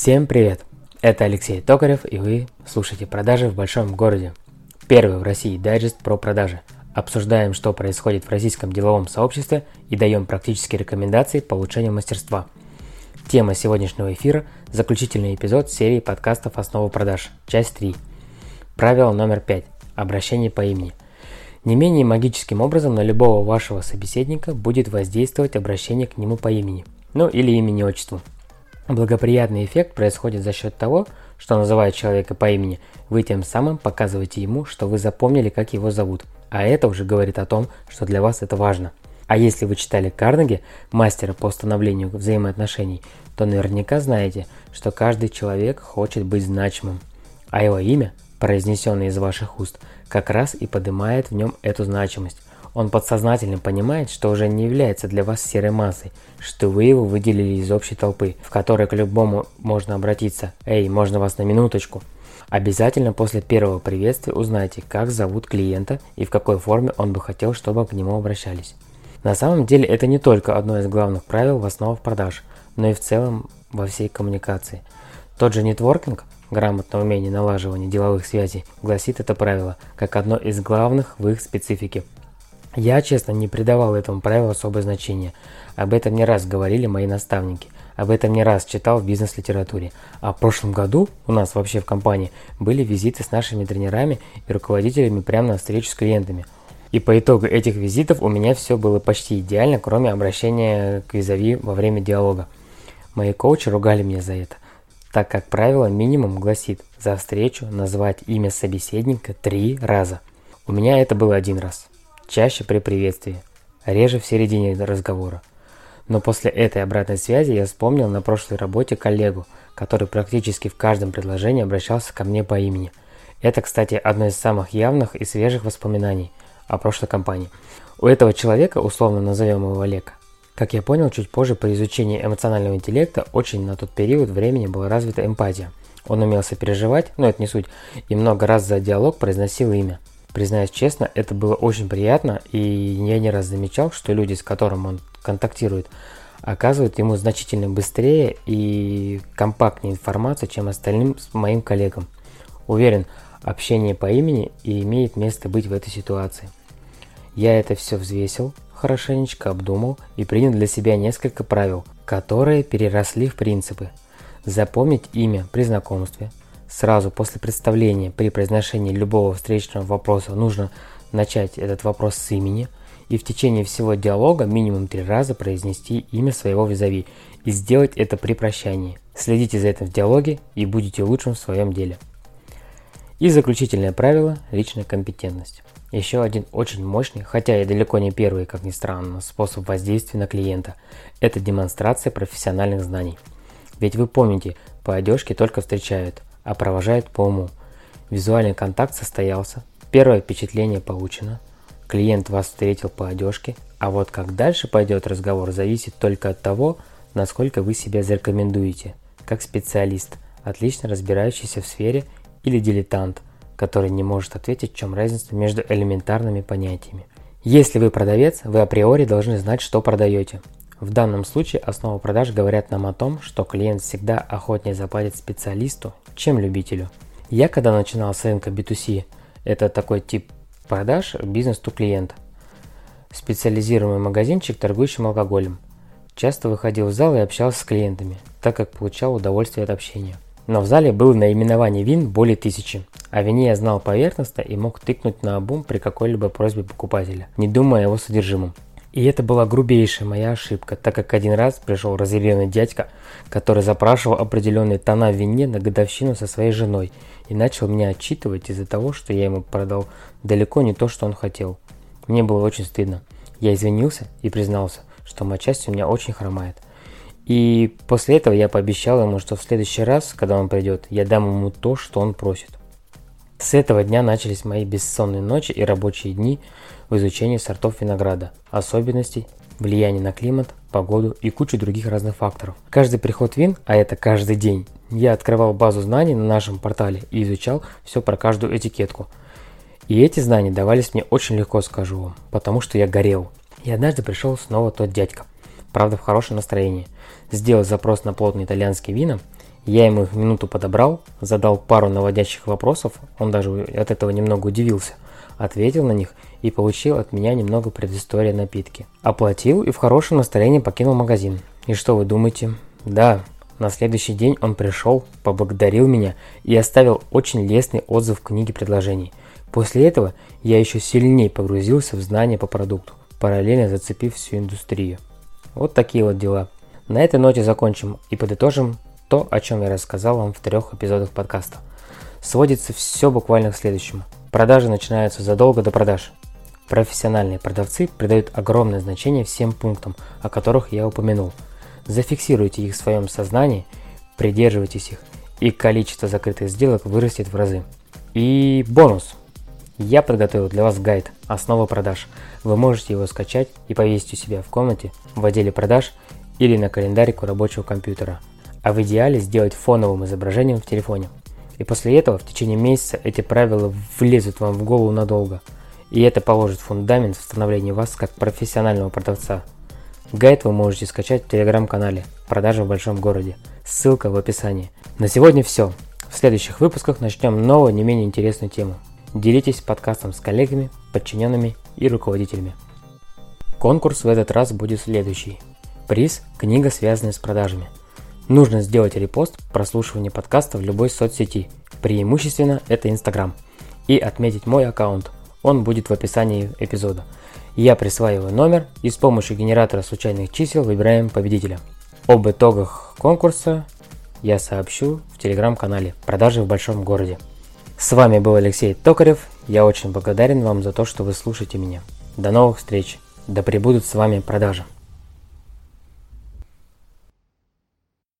Всем привет! Это Алексей Токарев и вы слушаете «Продажи в большом городе». Первый в России дайджест про продажи. Обсуждаем, что происходит в российском деловом сообществе и даем практические рекомендации по улучшению мастерства. Тема сегодняшнего эфира – заключительный эпизод серии подкастов «Основа продаж», часть 3. Правило номер 5. Обращение по имени. Не менее магическим образом на любого вашего собеседника будет воздействовать обращение к нему по имени, ну или имени-отчеству. Благоприятный эффект происходит за счет того, что называя человека по имени, вы тем самым показываете ему, что вы запомнили, как его зовут, а это уже говорит о том, что для вас это важно. А если вы читали Карнеги, мастера по установлению взаимоотношений, то наверняка знаете, что каждый человек хочет быть значимым, а его имя, произнесенное из ваших уст, как раз и поднимает в нем эту значимость. Он подсознательно понимает, что уже не является для вас серой массой, что вы его выделили из общей толпы, в которой к любому можно обратиться. «Эй, можно вас на минуточку?» Обязательно после первого приветствия узнайте, как зовут клиента и в какой форме он бы хотел, чтобы к нему обращались. На самом деле это не только одно из главных правил в основах продаж, но и в целом во всей коммуникации. Тот же нетворкинг, грамотное умение налаживания деловых связей, гласит это правило, как одно из главных в их специфике – я, честно, не придавал этому правилу особое значение. Об этом не раз говорили мои наставники. Об этом не раз читал в бизнес-литературе. А в прошлом году у нас вообще в компании были визиты с нашими тренерами и руководителями прямо на встречу с клиентами. И по итогу этих визитов у меня все было почти идеально, кроме обращения к визави во время диалога. Мои коучи ругали меня за это, так как правило минимум гласит за встречу назвать имя собеседника три раза. У меня это было один раз чаще при приветствии, реже в середине разговора. Но после этой обратной связи я вспомнил на прошлой работе коллегу, который практически в каждом предложении обращался ко мне по имени. Это, кстати, одно из самых явных и свежих воспоминаний о прошлой компании. У этого человека, условно назовем его Олег, как я понял, чуть позже при изучении эмоционального интеллекта очень на тот период времени была развита эмпатия. Он умел сопереживать, но это не суть, и много раз за диалог произносил имя. Признаюсь честно, это было очень приятно, и я не раз замечал, что люди, с которыми он контактирует, оказывают ему значительно быстрее и компактнее информацию, чем остальным моим коллегам. Уверен, общение по имени и имеет место быть в этой ситуации. Я это все взвесил, хорошенечко обдумал и принял для себя несколько правил, которые переросли в принципы. Запомнить имя при знакомстве – сразу после представления при произношении любого встречного вопроса нужно начать этот вопрос с имени и в течение всего диалога минимум три раза произнести имя своего визави и сделать это при прощании. Следите за этим в диалоге и будете лучшим в своем деле. И заключительное правило – личная компетентность. Еще один очень мощный, хотя и далеко не первый, как ни странно, способ воздействия на клиента – это демонстрация профессиональных знаний. Ведь вы помните, по одежке только встречают, а провожает по уму. Визуальный контакт состоялся, первое впечатление получено, клиент вас встретил по одежке, а вот как дальше пойдет разговор зависит только от того, насколько вы себя зарекомендуете, как специалист, отлично разбирающийся в сфере или дилетант, который не может ответить, в чем разница между элементарными понятиями. Если вы продавец, вы априори должны знать, что продаете. В данном случае основа продаж говорят нам о том, что клиент всегда охотнее заплатит специалисту, чем любителю. Я когда начинал с рынка B2C, это такой тип продаж бизнес ту клиента. Специализируемый магазинчик, торгующий алкоголем. Часто выходил в зал и общался с клиентами, так как получал удовольствие от общения. Но в зале было наименование вин более тысячи. О вине я знал поверхностно и мог тыкнуть на обум при какой-либо просьбе покупателя, не думая о его содержимом. И это была грубейшая моя ошибка, так как один раз пришел разъяренный дядька, который запрашивал определенные тона в вине на годовщину со своей женой и начал меня отчитывать из-за того, что я ему продал далеко не то, что он хотел. Мне было очень стыдно. Я извинился и признался, что матчасть у меня очень хромает. И после этого я пообещал ему, что в следующий раз, когда он придет, я дам ему то, что он просит. С этого дня начались мои бессонные ночи и рабочие дни в изучении сортов винограда, особенностей, влияния на климат, погоду и кучу других разных факторов. Каждый приход вин, а это каждый день, я открывал базу знаний на нашем портале и изучал все про каждую этикетку. И эти знания давались мне очень легко, скажу вам, потому что я горел. И однажды пришел снова тот дядька, правда в хорошем настроении. Сделал запрос на плотные итальянские вина – Я ему их минуту подобрал, задал пару наводящих вопросов, он даже от этого немного удивился, ответил на них и получил от меня немного предыстории напитки. Оплатил и в хорошем настроении покинул магазин. И что вы думаете? Да, на следующий день он пришел, поблагодарил меня и оставил очень лестный отзыв в книге предложений. После этого я еще сильнее погрузился в знания по продукту, параллельно зацепив всю индустрию. Вот такие вот дела. На этой ноте закончим и подытожим то, о чем я рассказал вам в трех эпизодах подкаста. Сводится все буквально к следующему. Продажи начинаются задолго до продаж. Профессиональные продавцы придают огромное значение всем пунктам, о которых я упомянул. Зафиксируйте их в своем сознании, придерживайтесь их, и количество закрытых сделок вырастет в разы. И бонус! Я подготовил для вас гайд «Основа продаж». Вы можете его скачать и повесить у себя в комнате, в отделе продаж или на календарику рабочего компьютера. А в идеале сделать фоновым изображением в телефоне. И после этого в течение месяца эти правила влезут вам в голову надолго. И это положит фундамент в становлении вас как профессионального продавца. Гайд вы можете скачать в телеграм-канале «Продажи в большом городе». Ссылка в описании. На сегодня все. В следующих выпусках начнем новую, не менее интересную тему – Делитесь подкастом с коллегами, подчиненными и руководителями. Конкурс в этот раз будет следующий. Приз – книга, связанная с продажами. Нужно сделать репост прослушивания подкаста в любой соцсети, преимущественно это Инстаграм, и отметить мой аккаунт. Он будет в описании эпизода. Я присваиваю номер и с помощью генератора случайных чисел выбираем победителя. Об итогах конкурса я сообщу в телеграм-канале «Продажи в большом городе». С вами был Алексей Токарев. Я очень благодарен вам за то, что вы слушаете меня. До новых встреч. Да пребудут с вами продажи.